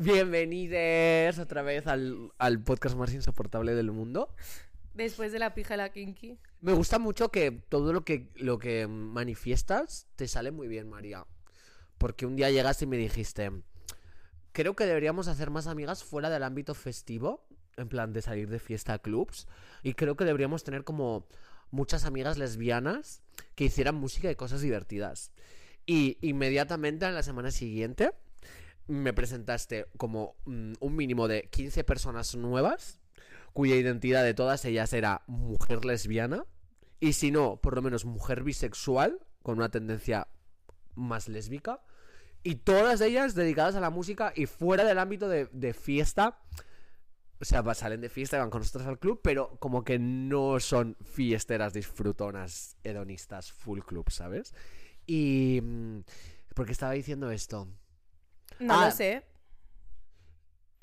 Bienvenidos otra vez al, al podcast más insoportable del mundo. Después de la pija de la kinky. Me gusta mucho que todo lo que, lo que manifiestas te sale muy bien, María. Porque un día llegaste y me dijiste, creo que deberíamos hacer más amigas fuera del ámbito festivo, en plan de salir de fiesta a clubs, y creo que deberíamos tener como muchas amigas lesbianas que hicieran música y cosas divertidas. Y inmediatamente en la semana siguiente me presentaste como mm, un mínimo de 15 personas nuevas, cuya identidad de todas ellas era mujer lesbiana, y si no, por lo menos mujer bisexual, con una tendencia más lésbica, y todas ellas dedicadas a la música y fuera del ámbito de, de fiesta. O sea, salen de fiesta y van con nosotros al club, pero como que no son fiesteras disfrutonas, hedonistas, full club, ¿sabes? Y... mm, ¿Por qué estaba diciendo esto? No Ah. lo sé.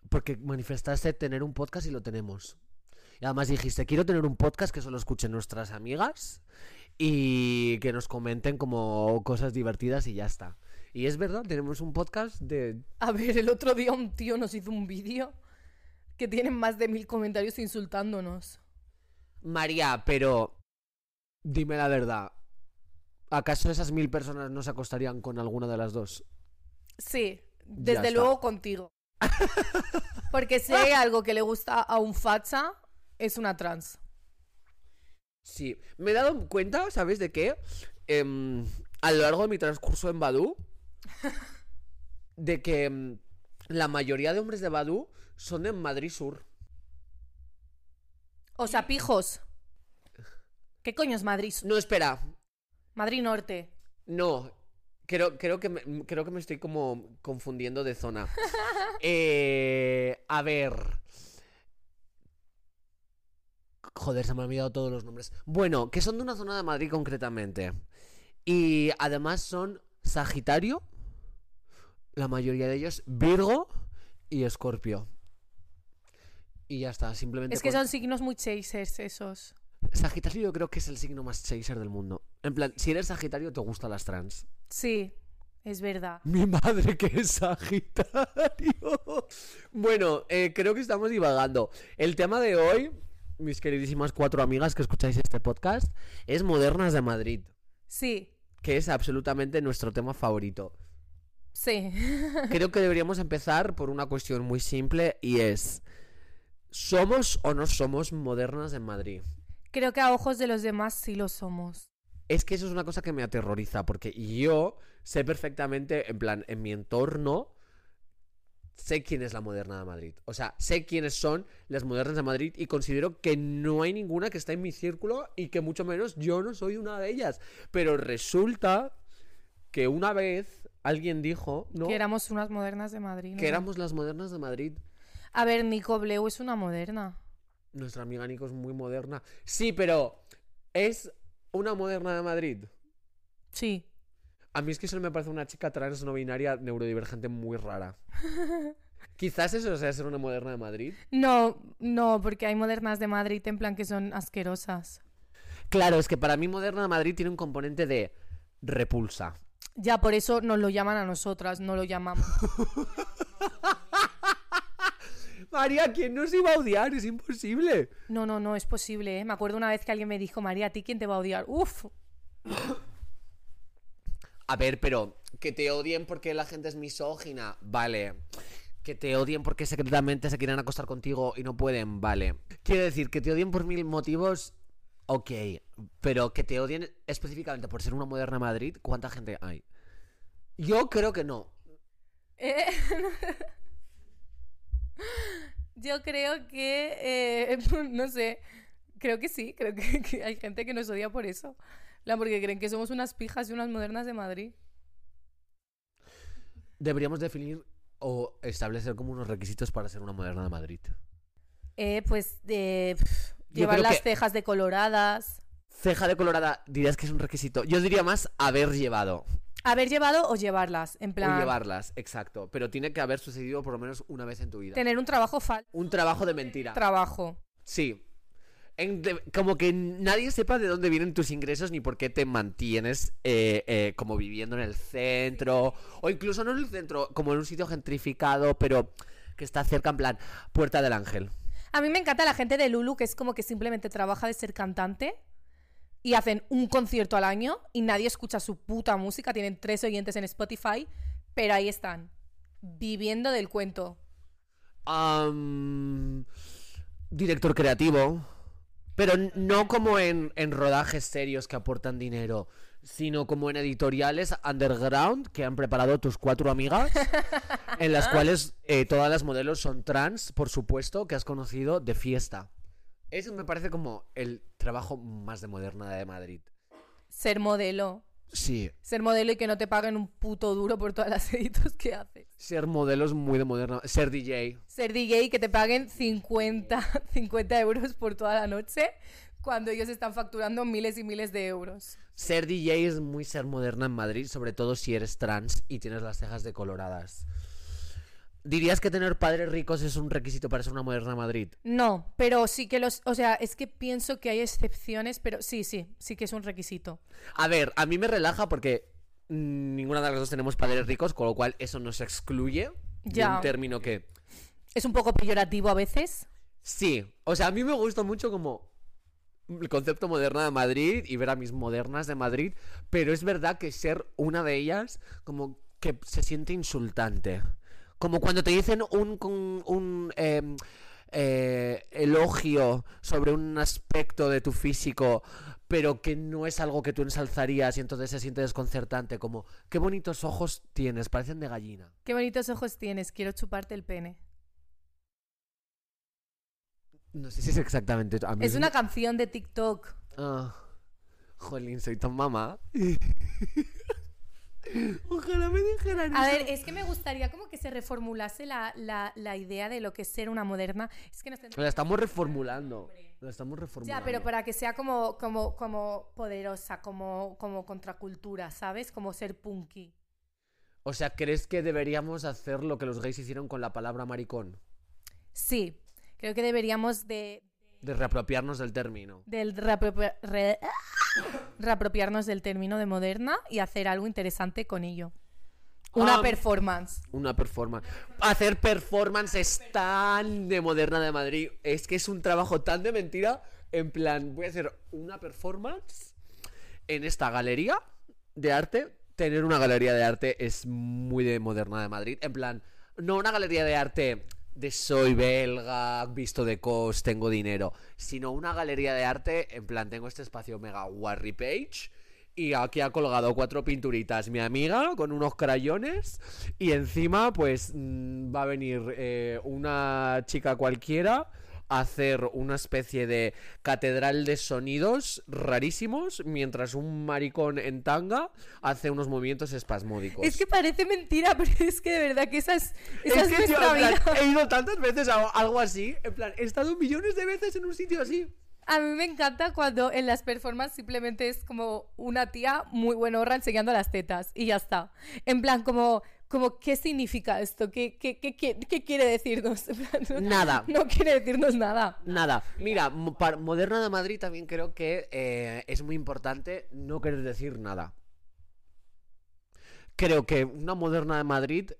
Porque manifestaste tener un podcast y lo tenemos. Y además dijiste, quiero tener un podcast que solo escuchen nuestras amigas y que nos comenten como cosas divertidas y ya está. Y es verdad, tenemos un podcast de... A ver, el otro día un tío nos hizo un vídeo que tiene más de mil comentarios insultándonos. María, pero... Dime la verdad. ¿Acaso esas mil personas no se acostarían con alguna de las dos? Sí, desde luego contigo. Porque si hay algo que le gusta a un facha, es una trans. Sí, me he dado cuenta, ¿sabes de qué? Em, a lo largo de mi transcurso en Badu, de que em, la mayoría de hombres de Badu son de Madrid Sur. O sea, pijos. ¿Qué coño es Madrid? No, espera, Madrid Norte. no. Creo, creo, que me, creo que me estoy como confundiendo de zona. Eh, a ver. Joder, se me han olvidado todos los nombres. Bueno, que son de una zona de Madrid concretamente. Y además son Sagitario, la mayoría de ellos, Virgo y Escorpio. Y ya está, simplemente. Es que con- son signos muy chasers esos. Sagitario yo creo que es el signo más chaser del mundo. En plan, si eres Sagitario te gustan las trans. Sí, es verdad. Mi madre que es Sagitario. Bueno, eh, creo que estamos divagando. El tema de hoy, mis queridísimas cuatro amigas que escucháis este podcast, es Modernas de Madrid, Sí, que es absolutamente nuestro tema favorito. sí. Creo que deberíamos empezar por una cuestión muy simple y es, ¿somos o no somos modernas en Madrid? Creo que a ojos de los demás sí lo somos. Es que eso es una cosa que me aterroriza, porque yo sé perfectamente, en plan, en mi entorno, sé quién es la moderna de Madrid. O sea, sé quiénes son las modernas de Madrid y considero que no hay ninguna que está en mi círculo y que mucho menos yo no soy una de ellas. Pero resulta que una vez alguien dijo, ¿no? Que éramos unas modernas de Madrid. ¿no? que éramos las modernas de Madrid. A ver, Nico Bleu es una moderna. Nuestra amiga Nico es muy moderna. Sí, pero ¿es una moderna de Madrid? Sí. A mí es que eso me parece una chica trans no binaria neurodivergente muy rara. Quizás eso sea ser una moderna de Madrid. No, no, porque hay modernas de Madrid en plan que son asquerosas. Claro, es que para mí moderna de Madrid tiene un componente de repulsa. Ya por eso nos lo llaman a nosotras, no lo llamamos. María, ¿quién nos iba a odiar? Es imposible. No, no, no, es posible, ¿eh? Me acuerdo una vez que alguien me dijo, María, ¿a ti quién te va a odiar? Uf, A ver, pero que te odien porque la gente es misógina, vale. Que te odien porque secretamente se quieren acostar contigo y no pueden, vale. Quiero decir, que te odien por mil motivos, ok. Pero que te odien específicamente por ser una moderna Madrid, ¿cuánta gente hay? Yo creo que no. Eh, Yo creo que, eh, no sé, creo que sí, creo que, que hay gente que nos odia por eso. La porque creen que somos unas pijas y unas modernas de Madrid. Deberíamos definir o establecer como unos requisitos para ser una moderna de Madrid. Eh, pues Yo llevar las cejas decoloradas. Ceja de colorada, dirías que es un requisito. Yo diría más haber llevado. Haber llevado o llevarlas, en plan. O llevarlas, exacto. Pero tiene que haber sucedido por lo menos una vez en tu vida. Tener un trabajo falso. Un trabajo de mentira. Trabajo. Sí. en de- como que nadie sepa de dónde vienen tus ingresos ni por qué te mantienes eh, eh, como viviendo en el centro o incluso no en el centro, como en un sitio gentrificado, pero que está cerca, en plan, Puerta del Ángel. A mí me encanta la gente de Lulu, que es como que simplemente trabaja de ser cantante y hacen un concierto al año y nadie escucha su puta música. Tienen tres oyentes en Spotify, pero ahí están, viviendo del cuento. Director creativo. Pero no como en, en rodajes serios que aportan dinero, sino como en editoriales underground que han preparado tus cuatro amigas, en las cuales eh, todas las modelos son trans, por supuesto, que has conocido de fiesta. Eso me parece como el trabajo más de moderna de Madrid. Ser modelo. Sí, Ser modelo y que no te paguen un puto duro por todas las editos que haces. ser modelos muy de moderna. Ser DJ. Ser DJ y que te paguen 50, 50 euros por toda la noche cuando ellos están facturando miles y miles de euros. Ser DJ es muy ser moderna en Madrid, sobre todo si eres trans y tienes las cejas decoloradas. ¿Dirías que tener padres ricos es un requisito para ser una moderna Madrid? No, pero sí que los... O sea, es que pienso que hay excepciones, pero sí, sí, sí que es un requisito. A ver, a mí me relaja porque ninguna de las dos tenemos padres ricos, con lo cual eso nos excluye de Ya. un término que... Es un poco peyorativo a veces. Sí, o sea, a mí me gusta mucho como el concepto moderna de Madrid y ver a mis modernas de Madrid, pero es verdad que ser una de ellas como que se siente insultante. Como cuando te dicen un, un em, eh, elogio sobre un aspecto de tu físico, pero que no es algo que tú ensalzarías y entonces se siente desconcertante, como, qué bonitos ojos tienes, parecen de gallina. Qué bonitos ojos tienes, quiero chuparte el pene. No sé si es exactamente... a mí Es una canción de TikTok. Ah, jolín, soy tan mamá. Ojalá me dijeran A eso. ver, es que me gustaría como que se reformulase la, la- la idea de lo que es ser una moderna. Es que nos La estamos reformulando. La estamos reformulando. Ya, pero para que sea como, como, como poderosa, como, como contracultura, ¿sabes? Como ser punky. O sea, ¿crees que deberíamos hacer lo que los gays hicieron con la palabra maricón? Sí, creo que deberíamos de, De reapropiarnos del término. del reapropia- re- reapropiarnos del término de moderna y hacer algo interesante con ello. Una Ah, performance. Una performance. Hacer performances tan de moderna de Madrid. Es que es un trabajo tan de mentira. En plan, voy a hacer una performance en esta galería de arte. Tener una galería de arte es muy de moderna de Madrid. En plan, no una galería de arte de soy belga, visto de cos, tengo dinero. Sino una galería de arte, en plan, tengo este espacio mega Warry Page. Y aquí ha colgado cuatro pinturitas mi amiga con unos crayones. Y encima, pues mm, va a venir eh, una chica cualquiera hacer una especie de catedral de sonidos rarísimos. Mientras un maricón en tanga hace unos movimientos espasmódicos. Es que parece mentira, pero es que de verdad que esa es, que, plan, vida. he ido tantas veces a algo así. En plan, he estado millones de veces en un sitio así. A mí me encanta cuando en las performances simplemente es como una tía muy buenorra enseñando las tetas y ya está. En plan, como, como ¿qué significa esto? ¿Qué, qué, qué, qué- qué quiere decirnos? Nada. No quiere decirnos nada. Nada, mira, para Moderna de Madrid también creo que eh, es muy importante no querer decir nada. Creo que una Moderna de Madrid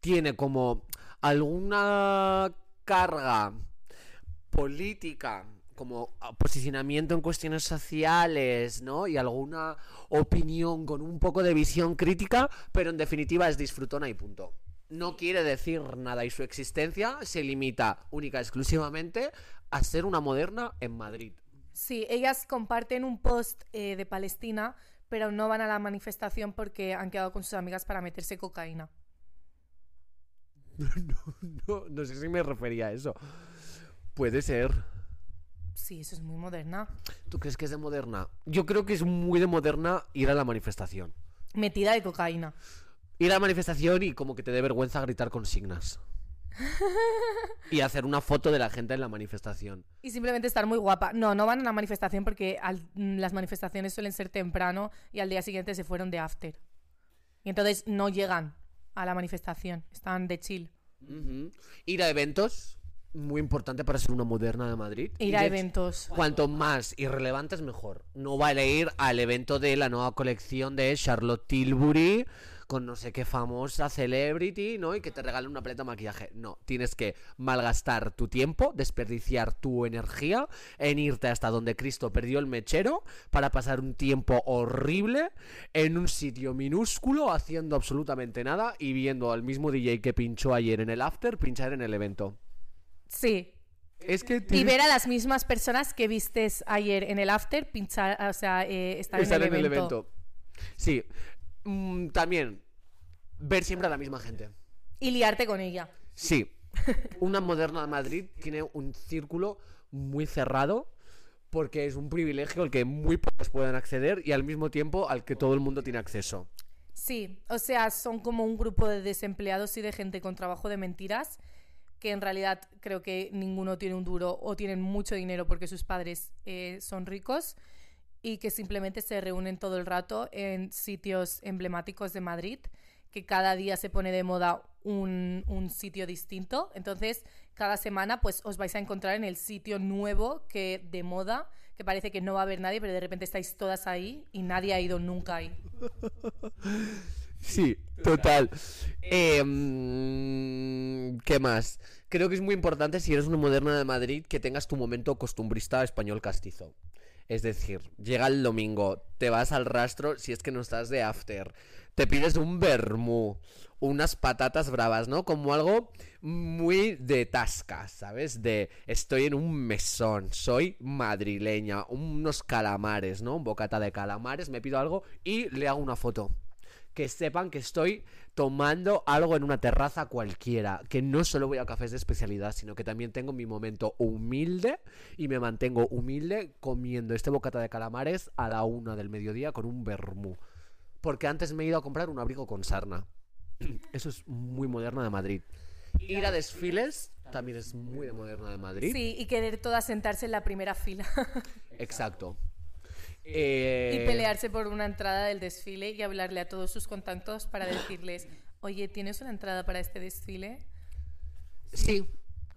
tiene como alguna carga política, como posicionamiento en cuestiones sociales, ¿no? Y alguna opinión con un poco de visión crítica, pero en definitiva es disfrutona y punto. No quiere decir nada y su existencia se limita única y exclusivamente a ser una moderna en Madrid. Sí, ellas comparten un post eh, de Palestina, pero no van a la manifestación porque han quedado con sus amigas para meterse cocaína. No, no sé si me refería a eso. Puede ser. Sí, eso es muy moderna. ¿Tú crees que es de moderna? Yo creo que es muy de moderna ir a la manifestación. Metida de cocaína. Ir a la manifestación y como que te dé vergüenza gritar consignas. y hacer una foto de la gente en la manifestación. Y simplemente estar muy guapa. No, no van a la manifestación porque al- mm, las manifestaciones suelen ser temprano y al día siguiente se fueron de after. Y entonces no llegan a la manifestación. Están de chill. Ir a eventos. Muy importante para ser una moderna de Madrid. Ir a eventos. Cuanto más irrelevantes, mejor. No vale ir al evento de la nueva colección de Charlotte Tilbury con no sé qué famosa celebrity, ¿no? Y que te regalen una paleta de maquillaje. No, tienes que malgastar tu tiempo, desperdiciar tu energía en irte hasta donde Cristo perdió el mechero para pasar un tiempo horrible en un sitio minúsculo haciendo absolutamente nada y viendo al mismo DJ que pinchó ayer en el after pinchar en el evento. Sí. Es que Y ver a las mismas personas que vistes ayer en el after pinchar, o sea, eh, estar, estar en el evento. Sí. Mm, también, ver siempre a la misma gente. Y liarte con ella. Sí. Una moderna de Madrid tiene un círculo muy cerrado porque es un privilegio al que muy pocos pueden acceder y al mismo tiempo al que todo el mundo tiene acceso. Sí, o sea, son como un grupo de desempleados y de gente con trabajo de mentiras que en realidad creo que ninguno tiene un duro o tienen mucho dinero porque sus padres eh, son ricos y que simplemente se reúnen todo el rato en sitios emblemáticos de Madrid, que cada día se pone de moda un, un sitio distinto. Entonces, cada semana pues os vais a encontrar en el sitio nuevo que de moda, que parece que no va a haber nadie, pero de repente estáis todas ahí y nadie ha ido nunca ahí. Sí, total. Mm, ¿Qué más? Creo que es muy importante si eres una moderna de Madrid que tengas tu momento costumbrista español castizo. Es decir, llega el domingo, te vas al rastro si es que no estás de after, te pides un vermú, unas patatas bravas, ¿no? Como algo muy de tasca, ¿sabes? De estoy en un mesón, soy madrileña, unos calamares, ¿no? Un bocata de calamares, me pido algo y le hago una foto que sepan que estoy tomando algo en una terraza cualquiera, que no solo voy a cafés de especialidad, sino que también tengo mi momento humilde y me mantengo humilde comiendo este bocata de calamares a la una del mediodía con un vermú. Porque antes me he ido a comprar un abrigo con sarna. Eso es muy moderno de Madrid. Ir a desfiles también es muy de moderno de Madrid. Sí, y querer todas sentarse en la primera fila Exacto. Eh, y pelearse por una entrada del desfile y hablarle a todos sus contactos para decirles, oye, ¿tienes una entrada para este desfile? Sí.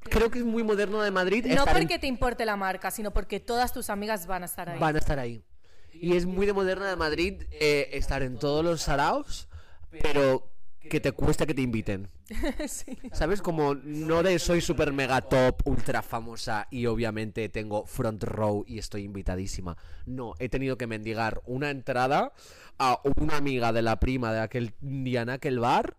Creo que es muy moderno de Madrid. No estar en porque te importe la marca, sino porque todas tus amigas van a estar ahí. van a estar ahí. Y es muy de moderna de Madrid eh, estar en todos los saraos, pero que te cuesta que te inviten. Sí. ¿Sabes? Como no de soy super mega top, ultra famosa y obviamente tengo front row y estoy invitadísima. No, he tenido que mendigar una entrada a una amiga de la prima de aquel día en aquel bar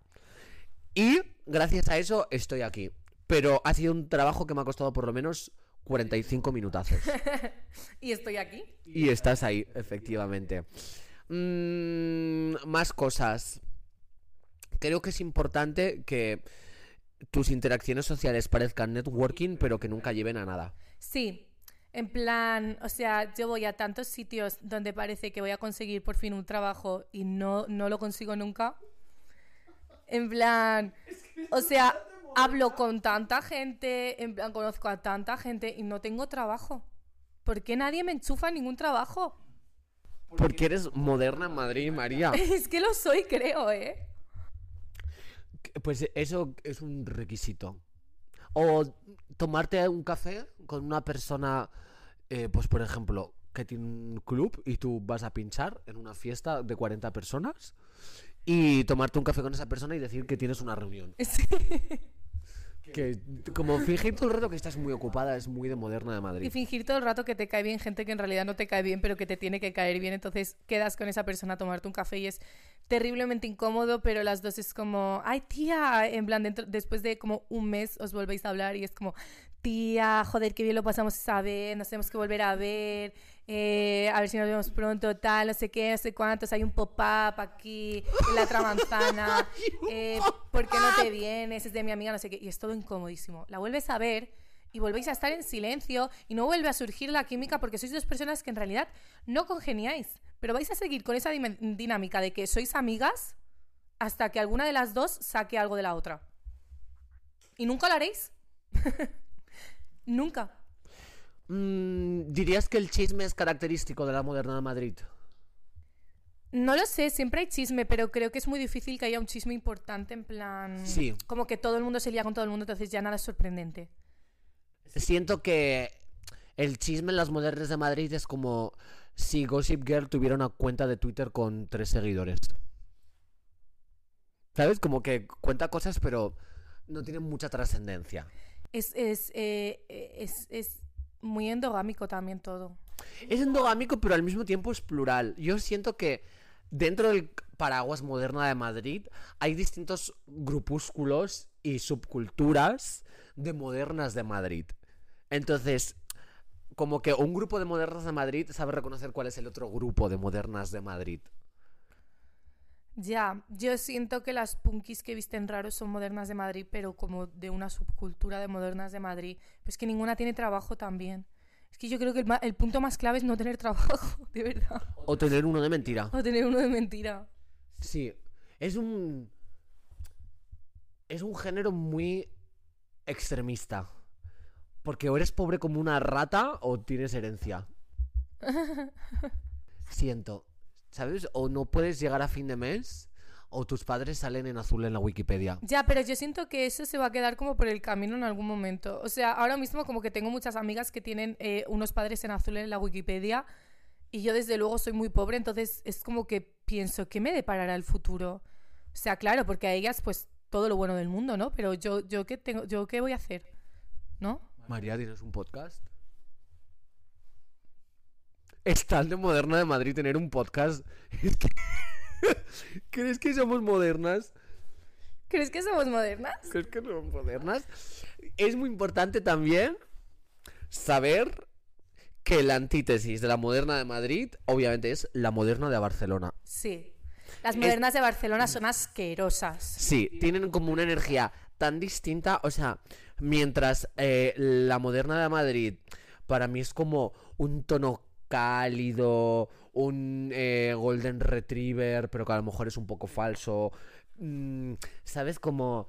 y gracias a eso estoy aquí. Pero ha sido un trabajo que me ha costado por lo menos 45 minutazos. Y estoy aquí. Y estás ahí, efectivamente. Mm, más cosas. Creo que es importante que tus interacciones sociales parezcan networking, pero que nunca lleven a nada. Sí, en plan, o sea, yo voy a tantos sitios donde parece que voy a conseguir por fin un trabajo y no, no lo consigo nunca. En plan, o sea, hablo con tanta gente, en plan, conozco a tanta gente y no tengo trabajo. ¿Por qué nadie me enchufa en ningún trabajo? Porque eres moderna en Madrid, María. Es que lo soy, creo, ¿eh? Pues eso es un requisito. O tomarte un café con una persona, eh, pues por ejemplo, que tiene un club y tú vas a pinchar en una fiesta de 40 personas y tomarte un café con esa persona y decir que tienes una reunión. Sí. Que como fingir todo el rato que estás muy ocupada es muy de moderna de Y Madrid. fingir todo el rato que te cae bien gente que en realidad no te cae bien, pero que te tiene que caer bien. Entonces quedas con esa persona a tomarte un café y es terriblemente incómodo, pero las dos es como, ay tía, en plan, dentro, después de como un mes os volvéis a hablar y es como, tía, joder, qué bien lo pasamos esa vez, nos tenemos que volver a ver, eh, a ver si nos vemos pronto, tal, no sé qué, no sé cuántos, hay un pop-up aquí, en la otra manzana, eh, ¿por qué no te vienes? Es de mi amiga, no sé qué, y es todo incomodísimo. La vuelves a ver y volvéis a estar en silencio y no vuelve a surgir la química porque sois dos personas que en realidad no congeniáis, pero vais a seguir con esa dinámica de que sois amigas hasta que alguna de las dos saque algo de la otra. ¿Y nunca lo haréis? nunca. Mm, ¿Dirías que el chisme es característico de la moderna de Madrid? No lo sé, siempre hay chisme, pero creo que es muy difícil que haya un chisme importante en plan... Sí. Como que todo el mundo se lía con todo el mundo, entonces ya nada es sorprendente. siento que el chisme en las modernas de Madrid es como si Gossip Girl tuviera una cuenta de Twitter con tres seguidores. ¿Sabes? Como que cuenta cosas, pero no tiene mucha trascendencia. Es, es, eh, es, es muy endogámico también todo. Es endogámico, pero al mismo tiempo es plural. Yo siento que dentro del paraguas moderna de Madrid hay distintos grupúsculos y subculturas de modernas de Madrid. Entonces, como que un grupo de modernas de Madrid sabe reconocer cuál es el otro grupo de modernas de Madrid. Ya, yo siento que las punkis que visten raros son modernas de Madrid, pero como de una subcultura de modernas de Madrid. Pues que ninguna tiene trabajo también. Es que yo creo que el, el punto más clave es no tener trabajo, de verdad. O tener uno de mentira. O tener uno de mentira. Sí, es un... Es un género muy extremista. Porque o eres pobre como una rata o tienes herencia. Siento. ¿Sabes? O no puedes llegar a fin de mes o tus padres salen en azul en la Wikipedia. Ya, pero yo siento que eso se va a quedar como por el camino en algún momento. O sea, ahora mismo como que tengo muchas amigas que tienen eh, unos padres en azul en la Wikipedia y yo desde luego soy muy pobre, entonces es como que pienso, ¿qué me deparará el futuro? O sea, claro, porque a ellas pues todo lo bueno del mundo, ¿no? Pero yo, yo qué tengo, yo qué voy a hacer, ¿no? María, ¿tienes un podcast? Es tan de moderna de Madrid tener un podcast. Es que... ¿Crees que somos modernas? ¿Crees que somos modernas? ¿Crees que somos modernas? Es muy importante también saber que la antítesis de la moderna de Madrid, obviamente, es la moderna de Barcelona. Sí. Las modernas de Barcelona son asquerosas. Sí, tienen como una energía tan distinta. O sea, mientras eh, la moderna de Madrid para mí es como un tono cálido, un eh, golden retriever, pero que a lo mejor es un poco falso. Mm, ¿Sabes? Como,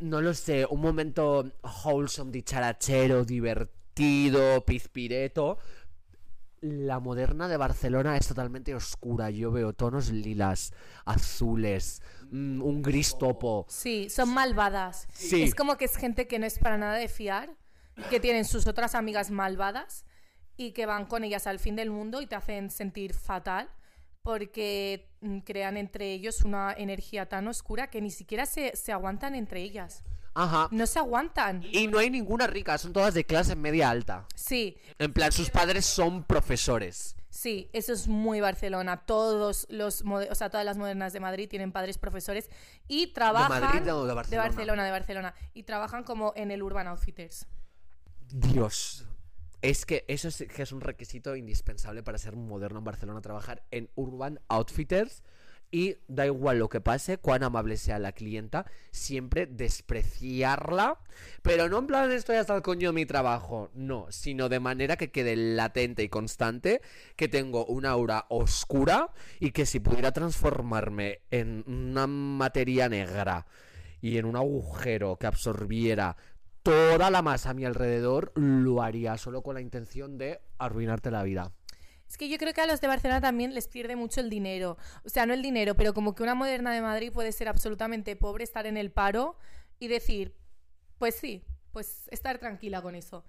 no lo sé, un momento wholesome, dicharachero, divertido, pizpireto. La moderna de Barcelona es totalmente oscura. Yo veo tonos lilas, azules, mm, un gris topo. Sí, son malvadas. Sí. Es como que es gente que no es para nada de fiar, que tienen sus otras amigas malvadas y que van con ellas al fin del mundo y te hacen sentir fatal porque mm, crean entre ellos una energía tan oscura que ni siquiera se, se aguantan entre ellas. Ajá. No se aguantan. Y no hay ninguna rica, son todas de clase media alta. Sí, En plan, sus padres son profesores. Sí, eso es muy Barcelona. Todos los, o sea, todas las modernas de Madrid tienen padres profesores y trabajan Madrid o de Barcelona? de Barcelona, de Barcelona y trabajan como en el Urban Outfitters. Dios. Es que eso es, que es un requisito indispensable para ser moderno en Barcelona, trabajar en Urban Outfitters. Y da igual lo que pase, cuán amable sea la clienta, siempre despreciarla. Pero no en plan estoy hasta el coño de mi trabajo, no, sino de manera que quede latente y constante que tengo una aura oscura y que si pudiera transformarme en una materia negra y en un agujero que absorbiera toda la masa a mi alrededor, lo haría solo con la intención de arruinarte la vida. Es que yo creo que a los de Barcelona también les pierde mucho el dinero. O sea, no el dinero, pero como que una moderna de Madrid puede ser absolutamente pobre, estar en el paro y decir, pues sí, pues estar tranquila con eso.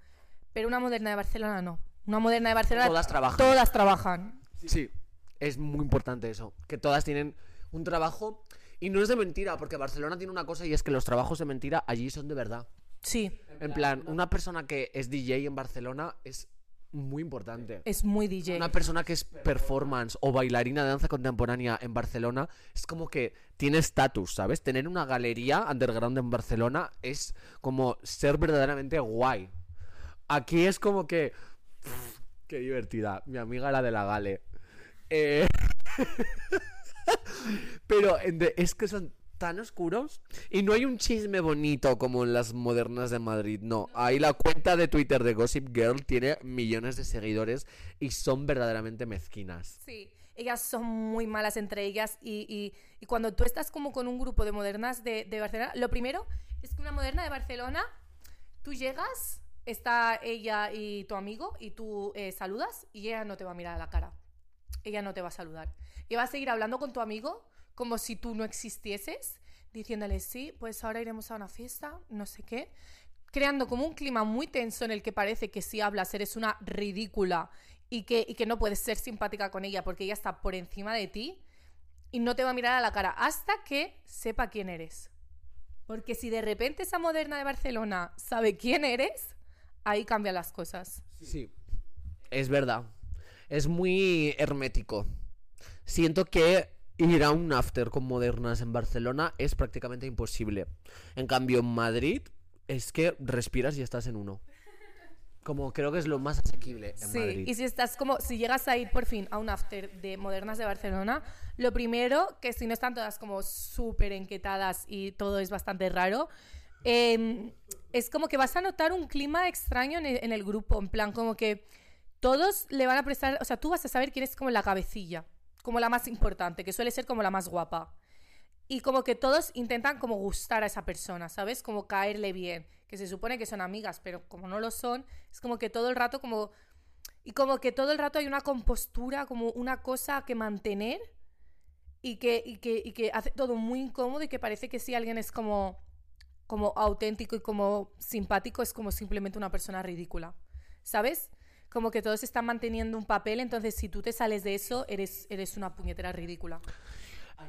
Pero una moderna de Barcelona no. Una moderna de Barcelona Todas trabajan. Todas trabajan. Sí, es muy importante eso, que todas tienen un trabajo y no es de mentira, porque Barcelona tiene una cosa y es que los trabajos de mentira allí son de verdad. Sí, En plan, una persona que es DJ en Barcelona es muy importante. es muy DJ. Una persona que es performance o bailarina de danza contemporánea en Barcelona es como que tiene estatus, ¿sabes? Tener una galería underground en Barcelona es como ser verdaderamente guay. Aquí es como que... pff, qué divertida. Mi amiga la de la gale. Eh, Pero es que son tan oscuros y no hay un chisme bonito como en las modernas de Madrid, no. Ahí la cuenta de Twitter de Gossip Girl tiene millones de seguidores y son verdaderamente mezquinas. Sí, ellas son muy malas entre ellas y, y- cuando tú estás como con un grupo de modernas de, de Barcelona, lo primero es que una moderna de Barcelona, tú llegas, está ella y tu amigo y tú eh, saludas y ella no te va a mirar a la cara. Ella no te va a saludar. Y va a seguir hablando con tu amigo como si tú no existieses, diciéndole, sí, pues ahora iremos a una fiesta, no sé qué. creando como un clima muy tenso en el que parece que si hablas eres una ridícula y que, y que no puedes ser simpática con ella porque ella está por encima de ti y no te va a mirar a la cara hasta que sepa quién eres. Porque si de repente esa moderna de Barcelona sabe quién eres, ahí cambian las cosas. Sí, es verdad. Es muy hermético. Siento que ir a un after con modernas en Barcelona es prácticamente imposible. En cambio, en Madrid es que respiras y estás en uno. Como creo que es lo más asequible en Sí, Madrid. y si estás como, si llegas a ir por fin a un after de modernas de Barcelona, lo primero, que si no están todas como súper enquetadas y todo es bastante raro, em, es como que vas a notar un clima extraño en el, en el grupo, en plan como que todos le van a prestar, o sea, tú vas a saber quién es como la cabecilla, como la más importante, que suele ser como la más guapa. Y como que todos intentan como gustar a esa persona, ¿sabes? Como caerle bien, que se supone que son amigas, pero como no lo son, es como que todo el rato como... Y como que todo el rato hay una compostura, como una cosa que mantener y que, y que, y que hace todo muy incómodo y que parece que si alguien es como, como auténtico y como simpático es como simplemente una persona ridícula, ¿sabes? Como que todos están manteniendo un papel, entonces si tú te sales de eso, eres, eres una puñetera ridícula.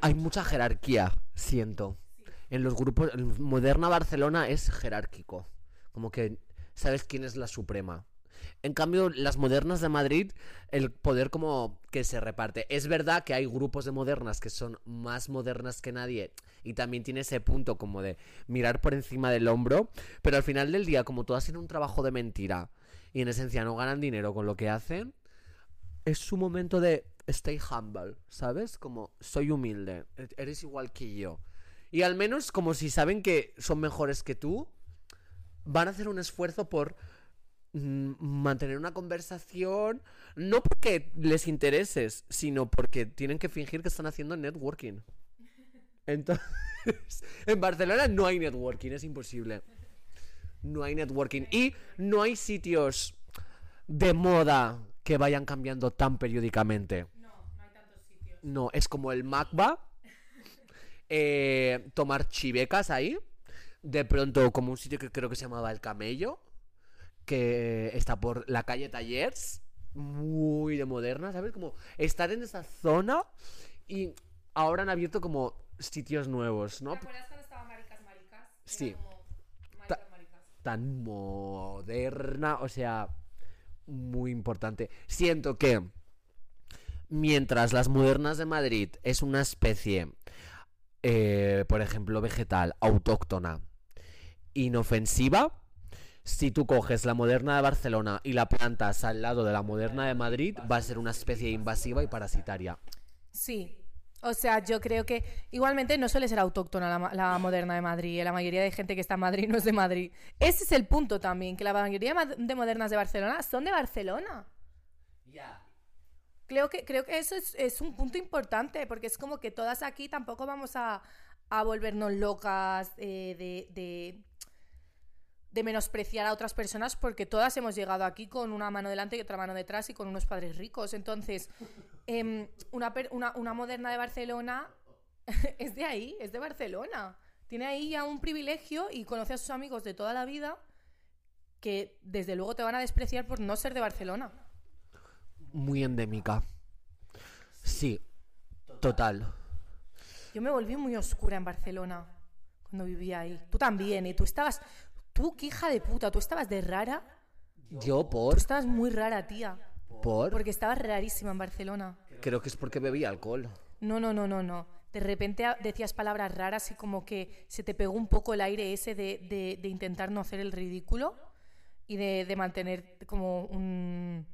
Hay mucha jerarquía, siento. En los grupos, en Moderna Barcelona es jerárquico. Como que sabes quién es la suprema. En cambio, las modernas de Madrid, el poder como que se reparte. Es verdad que hay grupos de modernas que son más modernas que nadie y también tiene ese punto como de mirar por encima del hombro, pero al final del día, como todas tienen un trabajo de mentira y en esencia no ganan dinero con lo que hacen, es su momento de stay humble, ¿sabes? Como soy humilde, e- eres igual que yo. Y al menos como si saben que son mejores que tú, van a hacer un esfuerzo por mm, mantener una conversación, no porque les intereses, sino porque tienen que fingir que están haciendo networking. Entonces, en Barcelona no hay networking, es imposible. No hay networking. Y no hay sitios de moda que vayan cambiando tan periódicamente. No, no hay tantos sitios. No, es como el Macba. eh, tomar chivecas ahí. De pronto, como un sitio que creo que se llamaba El Camello. Que está por la calle Tallers. Muy de moderna, ¿sabes? Como estar en esa zona. Y ahora han abierto como sitios nuevos, ¿no? ¿Te acuerdas cuando estaba Maricas Maricas? Sí. como. Tan moderna, o sea, muy importante. Siento que mientras las modernas de Madrid es una especie, eh, por ejemplo, vegetal, autóctona, inofensiva, si tú coges la moderna de Barcelona y la plantas al lado de la moderna de Madrid, va a ser una especie invasiva y parasitaria. Sí. O sea, yo creo que igualmente no suele ser autóctona la, moderna de Madrid. eh, La mayoría de gente que está en Madrid no es de Madrid. Ese es el punto también, que la mayoría ma- de modernas de Barcelona son de Barcelona. Creo que, creo que eso es, es un punto importante, porque es como que todas aquí tampoco vamos a, a volvernos locas eh, de, de, de menospreciar a otras personas, porque todas hemos llegado aquí con una mano delante y otra mano detrás y con unos padres ricos. Entonces, em, una, una, una moderna de Barcelona es de ahí, es de Barcelona. Tiene ahí ya un privilegio y conoce a sus amigos de toda la vida que desde luego te van a despreciar por no ser de Barcelona. Muy endémica. Sí, total. Yo me volví muy oscura en Barcelona cuando vivía ahí. Tú también, ¿eh? Tú estabas... Tú, qué hija de puta, tú estabas de rara. Yo Tú por... estabas muy rara, tía. por... Porque estabas rarísima en Barcelona. Creo que es porque bebí alcohol. No, no, no, no, no. De repente decías palabras raras y como que se te pegó un poco el aire ese de, de- de intentar no hacer el ridículo y de, de mantener como un...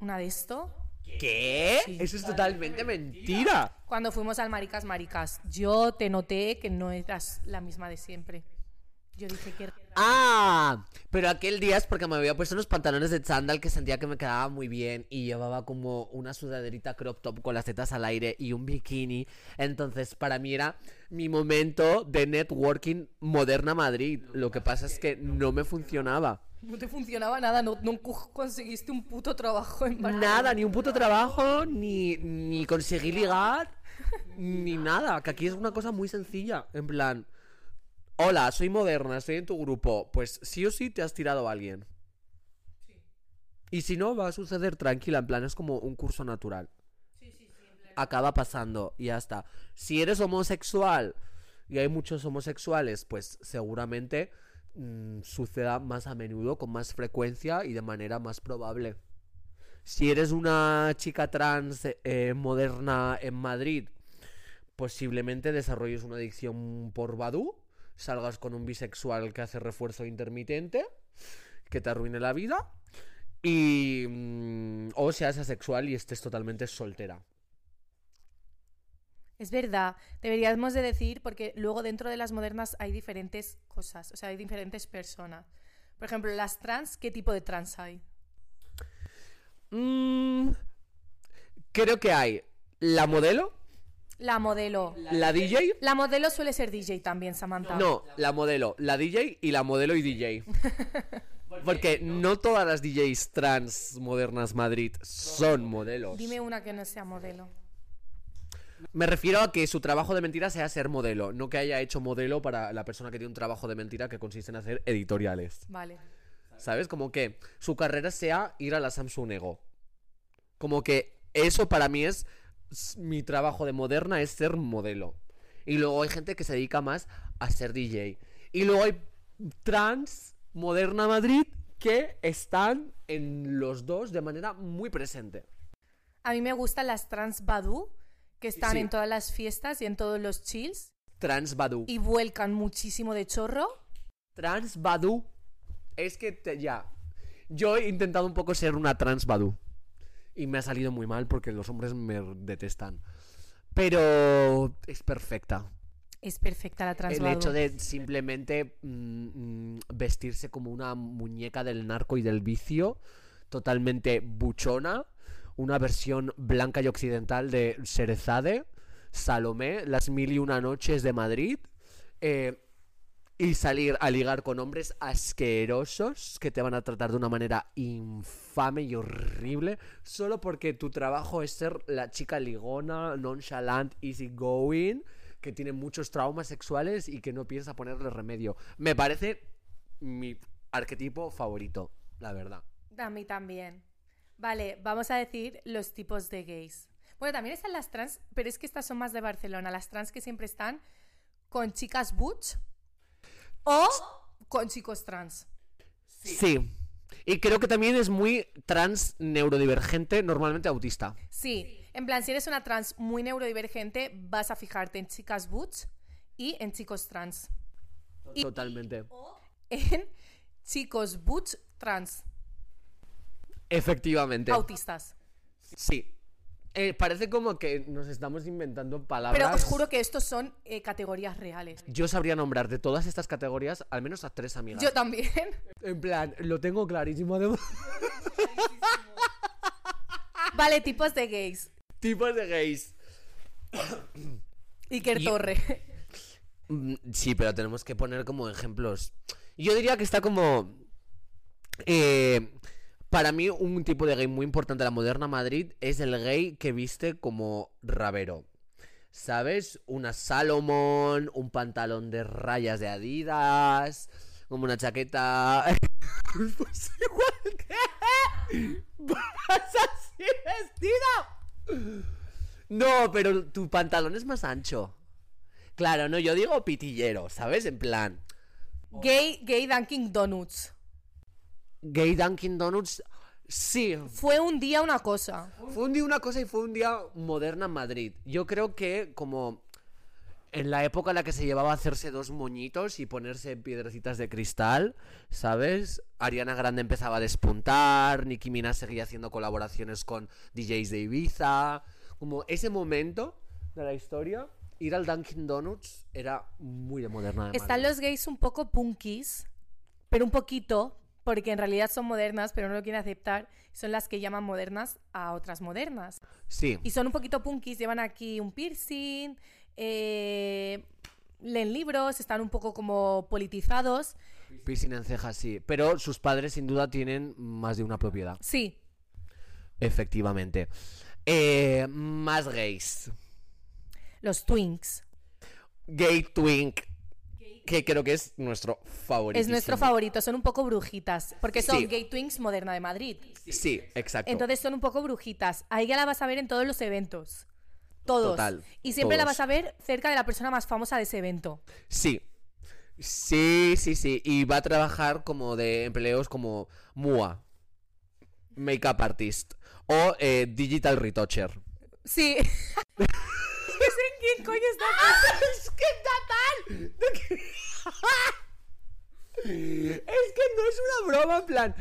Una de esto. ¿Qué? Eso es totalmente mentira. Cuando fuimos al Maricas Maricas, yo te noté que no eras la misma de siempre. Yo dije que... Ah, pero aquel día es porque me había puesto unos pantalones de chándal que sentía que me quedaba muy bien y llevaba como una sudaderita crop top con las tetas al aire y un bikini. Entonces, para mí era mi momento de networking moderna Madrid. Lo que pasa es que no me funcionaba. No te funcionaba nada, no, no conseguiste un puto trabajo en Barcelona. Nada, ni un puto trabajo, ni, ni conseguí ligar, ni nada. Que aquí es una cosa muy sencilla. En plan, Hola, soy moderna, estoy en tu grupo. Pues sí o sí te has tirado a alguien. Y si no, va a suceder tranquila, en plan, es como un curso natural. Acaba pasando y ya está. Si eres homosexual y hay muchos homosexuales, pues seguramente mm, suceda más a menudo, con más frecuencia y de manera más probable. Si eres una chica trans eh, moderna en Madrid, posiblemente desarrolles una adicción por Badu, salgas con un bisexual que hace refuerzo intermitente, que te arruine la vida, y mm, o seas asexual y estés totalmente soltera. Es verdad, deberíamos de decir, porque luego dentro de las modernas hay diferentes cosas, o sea, hay diferentes personas. Por ejemplo, las trans, ¿qué tipo de trans hay? Mm, creo que hay la modelo, La modelo. la DJ. La modelo suele ser DJ también, Samantha. No, la modelo, la DJ y la modelo y DJ. Porque no todas las DJs trans modernas Madrid son modelos. Dime una que no sea modelo. Me refiero a que su trabajo de mentira sea ser modelo, no que haya hecho modelo para la persona que tiene un trabajo de mentira que consiste en hacer editoriales. Vale. ¿Sabes? Como que su carrera sea ir a la Samsung Ego. Como que eso para mí es mi trabajo de moderna es ser modelo. Y luego hay gente que se dedica más a ser DJ. Y luego hay trans moderna Madrid que están en los dos de manera muy presente. A mí me gustan las trans Badu, que están Sí. en todas las fiestas y en todos los chills Trans Badu. y vuelcan muchísimo de chorro. Trans Badu. Es que te- ya. Yo he intentado un poco ser una trans Badu. Y me ha salido muy mal porque los hombres me detestan. Pero es perfecta. Es perfecta la trans El hecho de simplemente mm, mm, vestirse como una muñeca del narco y del vicio, totalmente buchona, una versión blanca y occidental de Serezade, Salomé, las mil y una noches de Madrid, eh, y salir a ligar con hombres asquerosos que te van a tratar de una manera infame y horrible, solo porque tu trabajo es ser la chica ligona, nonchalant, easygoing, que tiene muchos traumas sexuales y que no piensa ponerle remedio. Me parece mi arquetipo favorito, la verdad. A mí también. Vale, vamos a decir los tipos de gays. Bueno, también están las trans, pero es que estas son más de Barcelona. Las trans que siempre están con chicas butch o con chicos trans. Sí. Y creo que también es muy trans neurodivergente, normalmente autista. Sí, en plan, si eres una trans muy neurodivergente, vas a fijarte en chicas butch y en chicos trans. Y- Totalmente. En chicos butch trans, Efectivamente. autistas. Sí. Eh, parece como que nos estamos inventando palabras. Pero os juro que estos son eh, categorías reales. Yo sabría nombrar de todas estas categorías al menos a tres amigas. Yo también. En plan, lo tengo clarísimo de Vale, tipos de gays. tipos de gays. Iker Y- Torre. Mm, Sí, pero tenemos que poner como ejemplos. Yo diría que está como. eh, para mí, un tipo de gay muy importante de la moderna Madrid es el gay que viste como rabero. ¿Sabes? Una Salomón, un pantalón de rayas de Adidas, como una chaqueta. pues igual que. ¿Vas así vestido? No, pero tu pantalón es más ancho. Claro, no, yo digo pitillero, ¿sabes? En plan, Gay, gay Dunkin' Donuts. Gay Dunkin' Donuts, sí. Fue un día una cosa. Fue un día una cosa y fue un día moderna en Madrid. Yo creo que como en la época en la que se llevaba a hacerse dos moñitos y ponerse piedrecitas de cristal, ¿sabes? Ariana Grande empezaba a despuntar, Nicki Minaj seguía haciendo colaboraciones con DJs de Ibiza. Como ese momento de la historia, ir al Dunkin' Donuts era muy de moderna. de Están Madrid. los gays un poco punkis, pero un poquito, porque en realidad son modernas, pero no lo quieren aceptar. Son las que llaman modernas a otras modernas. Sí. Y son un poquito punkis, llevan aquí un piercing, eh, leen libros, están un poco como politizados. Piercing en cejas, sí. Pero sus padres sin duda tienen más de una propiedad. Sí, Efectivamente. Eh, más gays. los twinks. Gay twink. Que creo que es nuestro favorito. Es nuestro favorito, son un poco brujitas, porque son Sí. Gay Twins Moderna de Madrid. Sí, exacto. Entonces son un poco brujitas. A ella la vas a ver en todos los eventos. Todos. Total, y siempre la vas a ver cerca de la persona más famosa de ese evento. Sí. Sí, sí, sí. Y va a trabajar como de empleos como MUA, Makeup Artist o eh, Digital Retoucher. Sí. quién coño está. ¡Es que total! es que no es una broma, en plan.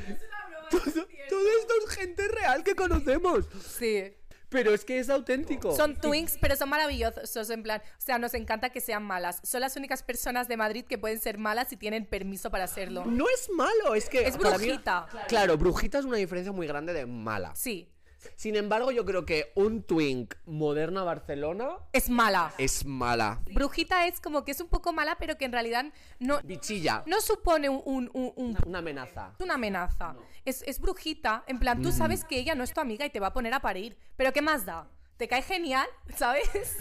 Todo, todo esto es gente real que conocemos. Sí. Pero es que es auténtico. Son twins, pero son maravillosos, en plan, o sea, nos encanta que sean malas. Son las únicas personas de Madrid que pueden ser malas y tienen permiso para serlo. No es malo, es que. Es mí- brujita. claro, brujita es una diferencia muy grande de mala. Sí, Sin embargo, yo creo que un twink moderna Barcelona es mala. es mala. Brujita es como que es un poco mala, pero que en realidad no, Bichilla. no supone un, un- un- un- Una amenaza. una amenaza. Es, es brujita, en plan, tú sabes que ella no es tu amiga y te va a poner a parir. Pero ¿qué más da? Te cae genial, ¿sabes?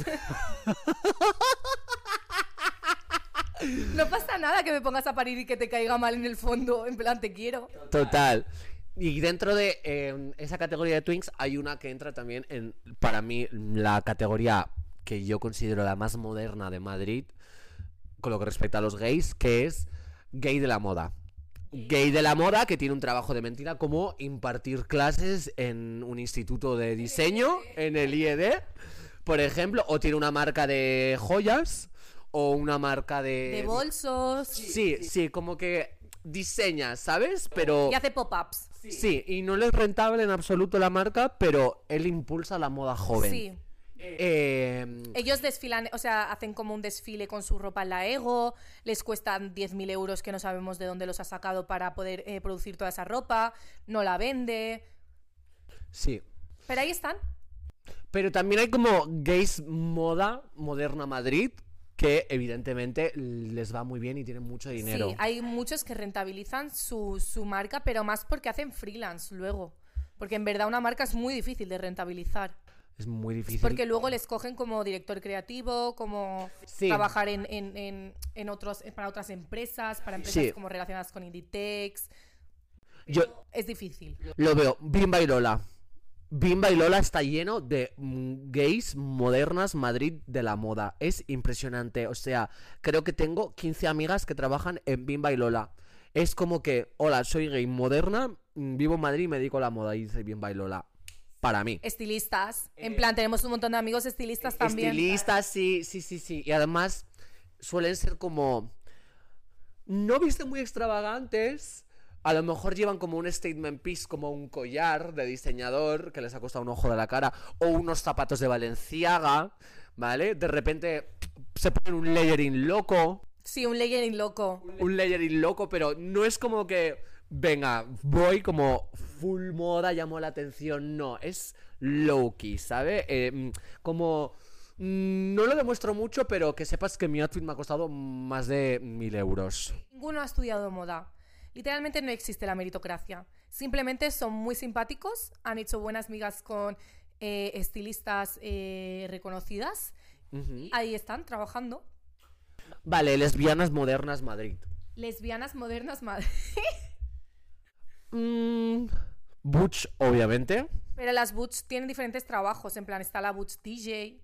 no pasa nada que me pongas a parir y que te caiga mal en el fondo, en plan, te quiero. Total. Y dentro de eh, esa categoría de twinks hay una que entra también en, para mí, la categoría que yo considero la más moderna de Madrid, con lo que respecta a los gays, que es gay de la moda. Gay de la moda que tiene un trabajo de mentira como impartir clases en un instituto de diseño, en el IED, por ejemplo, o tiene una marca de joyas, o una marca de... De bolsos. Sí, sí, como que diseña, ¿sabes? Pero... Y hace pop-ups. Sí, y no le es rentable en absoluto la marca, pero él impulsa la moda joven. Sí. Eh, Ellos desfilan, o sea, hacen como un desfile con su ropa en la Ego, les cuestan 10.000 euros que no sabemos de dónde los ha sacado para poder eh, producir toda esa ropa, no la vende, sí. pero ahí están. Pero también hay como gays moda, moderna Madrid, que evidentemente les va muy bien y tienen mucho dinero. Sí, hay muchos que rentabilizan su, su marca, pero más porque hacen freelance luego. Porque en verdad una marca es muy difícil de rentabilizar. Es muy difícil. Porque luego les cogen como director creativo, como Sí. trabajar en, en- en- en otros, para otras empresas, para empresas Sí. como relacionadas con Inditex. Yo Es difícil. lo veo, Bimba y Lola. Bimba y Lola está lleno de mm, gays modernas Madrid de la moda. Es impresionante. O sea, creo que tengo 15 amigas que trabajan en Bimba y Lola. Es como que, hola, soy gay moderna, mm, vivo en Madrid y me dedico a la moda. Y dice Bimba y Lola. Para mí. Estilistas. En plan, tenemos un montón de amigos estilistas también. Estilistas, sí, sí, sí, sí. Y además suelen ser como... No visten muy extravagantes. A lo mejor llevan como un statement piece, como un collar de diseñador que les ha costado un ojo de la cara. O unos zapatos de Valenciaga, ¿vale? De repente se ponen un layering loco. Sí, un layering loco. Un layering loco, pero no es como que... Venga, voy como full moda, llamo la atención. No, es low-key, ¿sabe? Eh, mm, como... mm, No lo demuestro mucho, pero que sepas que mi outfit me ha costado más de mil euros. Ninguno ha estudiado moda. Literalmente no existe la meritocracia. Simplemente son muy simpáticos, han hecho buenas migas con eh, estilistas eh, reconocidas. Ahí están, trabajando. Vale, lesbianas modernas Madrid. Lesbianas modernas, madre. Mm, Butch, obviamente. Pero las Butch tienen diferentes trabajos. En plan, está la Butch DJ.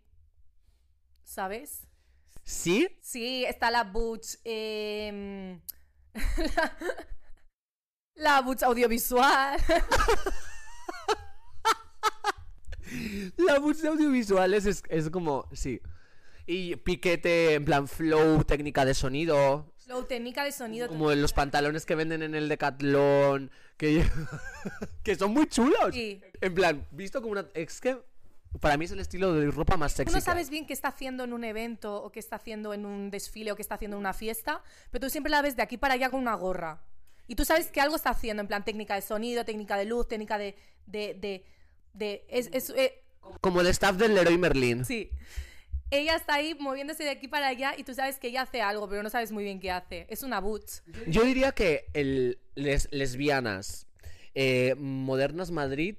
¿Sabes? Sí, Sí, está la Butch. em, la, la Butch audiovisual. la Butch de audiovisuales es, es como... Sí. Y piquete, en plan flow, técnica de sonido. Flow, técnica de sonido. Como los pantalones que venden en el Decathlon. Que, que son muy chulos. Sí. En plan, visto como una... Es que para mí es el estilo de ropa más Tú sexy. no que sabes bien qué está haciendo en un evento o qué está haciendo en un desfile o qué está haciendo en una fiesta, pero tú siempre la ves de aquí para allá con una gorra. Y tú sabes que algo está haciendo, en plan técnica de sonido, técnica de luz, técnica de... de, de, de- es, es- eh. Como el staff del Leroy Merlin. sí. Ella está ahí moviéndose de aquí para allá y tú sabes que ella hace algo, pero no sabes muy bien qué hace. Es una butch. Yo diría que el les- lesbianas eh, modernas Madrid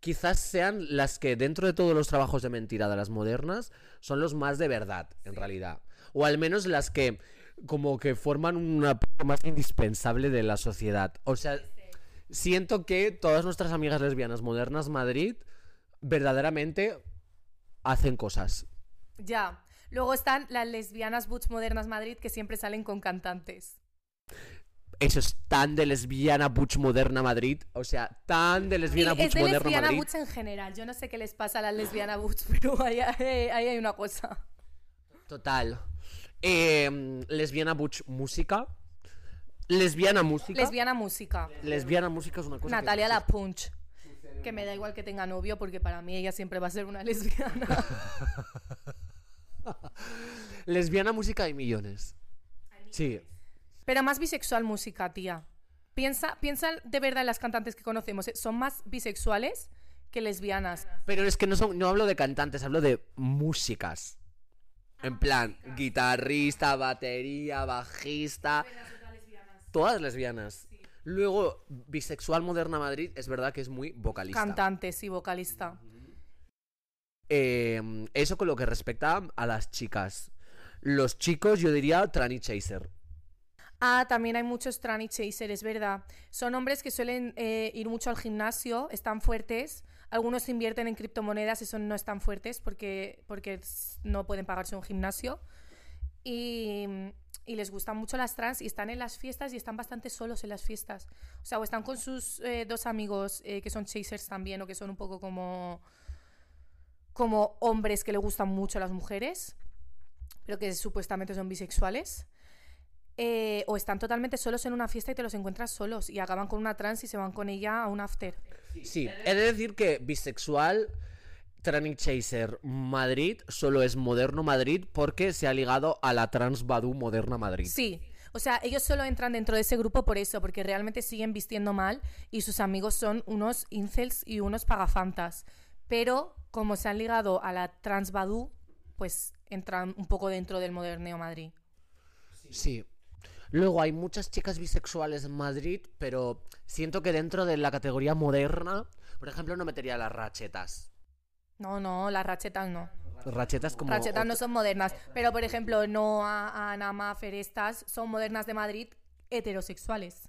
quizás sean las que dentro de todos los trabajos de mentira de las modernas son los más de verdad, en realidad. O al menos las que como que forman una parte más indispensable de la sociedad. O sea, siento que todas nuestras amigas lesbianas modernas Madrid verdaderamente hacen cosas. Ya. Luego están las lesbianas butch modernas Madrid que siempre salen con cantantes. Eso es tan de lesbiana butch moderna Madrid. O sea, tan de lesbiana es butch de moderna lesbiana Madrid. butch en general. Yo no sé qué les pasa a las lesbianas butch, pero ahí, ahí- ahí hay una cosa. Total. Eh, lesbiana butch música. Lesbiana música. Lesbiana música. lesbiana música es una cosa. que- Natalia La Punch. Que me da igual que tenga novio porque para mí ella siempre va a ser una lesbiana. Lesbiana música hay millones. Sí. Pero más bisexual música, tía. Piensa, piensa de verdad en las cantantes que conocemos. ¿eh? Son más bisexuales que lesbianas. Pero es que no, son, no hablo de cantantes, hablo de músicas. En plan, guitarrista, batería, bajista. Todas lesbianas. Luego, bisexual moderna Madrid, es verdad que es muy vocalista. Cantantes y vocalista. Eh, eso con lo que respecta a las chicas. Los chicos, yo diría tranny chaser. Ah, también hay muchos tranny chaser, es verdad. Son hombres que suelen eh, ir mucho al gimnasio, están fuertes. Algunos invierten en criptomonedas, eso no están fuertes porque, porque no pueden pagarse un gimnasio. Y, y les gustan mucho las trans y están en las fiestas y están bastante solos en las fiestas. O sea, o están con sus eh, dos amigos eh, que son chasers también o que son un poco como, como hombres que le gustan mucho a las mujeres, pero que supuestamente son bisexuales. Eh, o están totalmente solos en una fiesta y te los encuentras solos y acaban con una trans y se van con ella a un after. Sí, he de decir que bisexual, tranny chaser Madrid solo es moderno Madrid porque se ha ligado a la trans Badu moderna Madrid. Sí, o sea, ellos solo entran dentro de ese grupo por eso, porque realmente siguen vistiendo mal y sus amigos son unos incels y unos pagafantas. Pero como se han ligado a la trans Badu, pues entran un poco dentro del moderneo Madrid. Sí. Luego hay muchas chicas bisexuales en Madrid, pero siento que dentro de la categoría moderna, por ejemplo, no metería las rachetas. No, no, las rachetas no. Rachetas como... Rachetas no son modernas, pero por ejemplo, Noah, Ana, Mafer, estas son modernas de Madrid heterosexuales.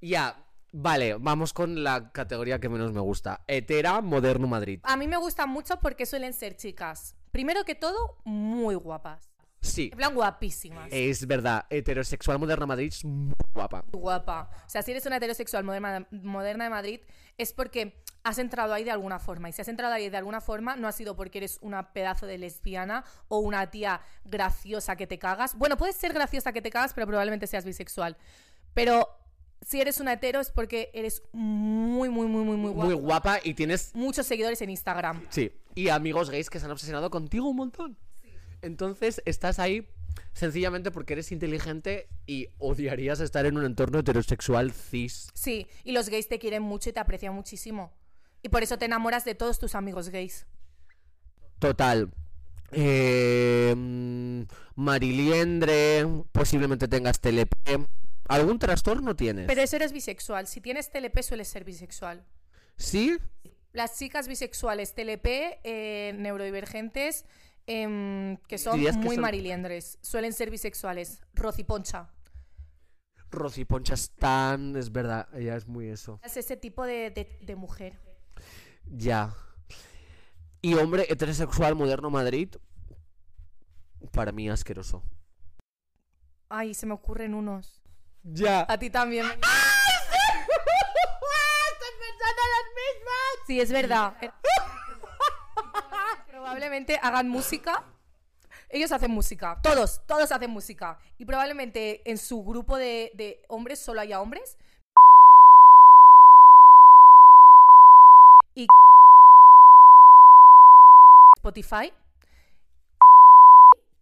Ya, vale, vamos con la categoría que menos me gusta. Hetera, moderno Madrid. A mí me gustan mucho porque suelen ser chicas. Primero que todo, muy guapas. Sí, En plan, guapísimas. es verdad, heterosexual moderna Madrid es muy guapa. Guapa. O sea, si eres una heterosexual moderna, moderna de Madrid, es porque has entrado ahí de alguna forma. Y si has entrado ahí de alguna forma, no ha sido porque eres una pedazo de lesbiana o una tía graciosa que te cagas. Bueno, puedes ser graciosa que te cagas, pero probablemente seas bisexual. Pero si eres una hetero es porque eres muy, muy, muy, muy, muy guapa. Muy guapa y tienes Muchos seguidores en Instagram. Sí, y amigos gays que se han obsesionado contigo un montón. Entonces estás ahí sencillamente porque eres inteligente y odiarías estar en un entorno heterosexual cis. Sí, y los gays te quieren mucho y te aprecian muchísimo. Y por eso te enamoras de todos tus amigos gays. Total. Eh, Mariliendre, posiblemente tengas TLP. ¿Algún trastorno tienes? Pero eso eres bisexual. Si tienes TLP, sueles ser bisexual. ¿Sí? Las chicas bisexuales TLP, eh, neurodivergentes, em, que son que muy son- mariliendres, suelen ser bisexuales. Rosy Poncha. Rosy Poncha Stan, es verdad, ella es muy eso. Es ese tipo de, de- de mujer. Ya. Y hombre heterosexual moderno Madrid, para mí asqueroso. Ay, se me ocurren unos. Ya. A ti también. Sí, es verdad. Probablemente hagan música. Ellos hacen música. Todos, todos hacen música. Y probablemente en su grupo de, de hombres solo haya hombres. Y Spotify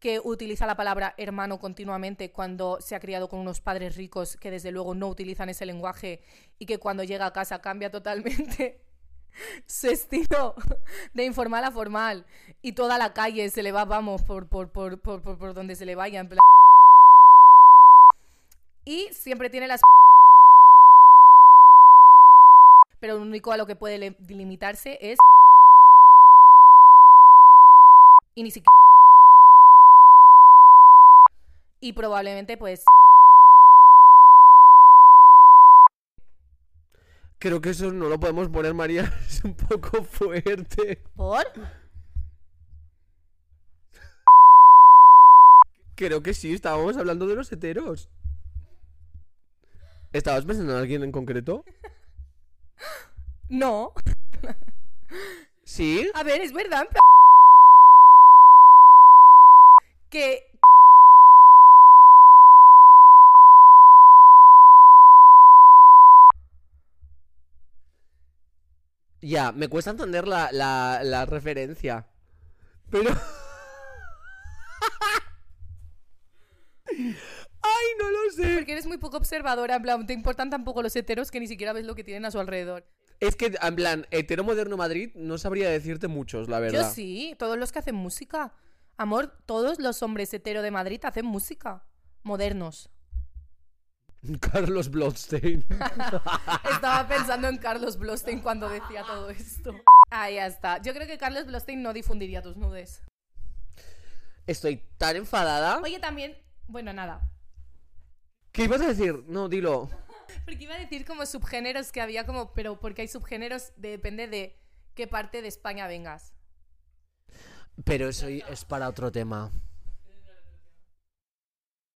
que utiliza la palabra hermano continuamente cuando se ha criado con unos padres ricos que desde luego no utilizan ese lenguaje y que cuando llega a casa cambia totalmente su estilo de informal a formal y toda la calle se le va, vamos, por, por, por, por, por, por donde se le vaya. en plan- Y siempre tiene las... Pero lo único a lo que puede limitarse es... Y ni siquiera... Y probablemente, pues. Creo que eso no lo podemos poner, María. Es un poco fuerte. ¿Por? Creo que sí, estábamos hablando de los heteros. ¿Estabas pensando en alguien en concreto? No. ¿Sí? A ver, es verdad. Que. Ya, me cuesta entender la, la, la referencia. Pero... Ay, no lo sé. Porque eres muy poco observadora, en plan, te importan tampoco los heteros que ni siquiera ves lo que tienen a su alrededor. Es que, en plan, hetero moderno Madrid no sabría decirte muchos, la verdad. Yo sí, todos los que hacen música. Amor, todos los hombres hetero de Madrid hacen música. Modernos. Carlos Bloodstain. Estaba pensando en Carlos Blostein cuando decía todo esto. Ah, ya está. Yo creo que Carlos Blostein no difundiría tus nudes. Estoy tan enfadada. Oye, también. Bueno, nada. ¿Qué ibas a decir? No, dilo. Porque iba a decir como subgéneros que había como. Pero porque hay subgéneros, depende de qué parte de España vengas. Pero eso es para otro tema.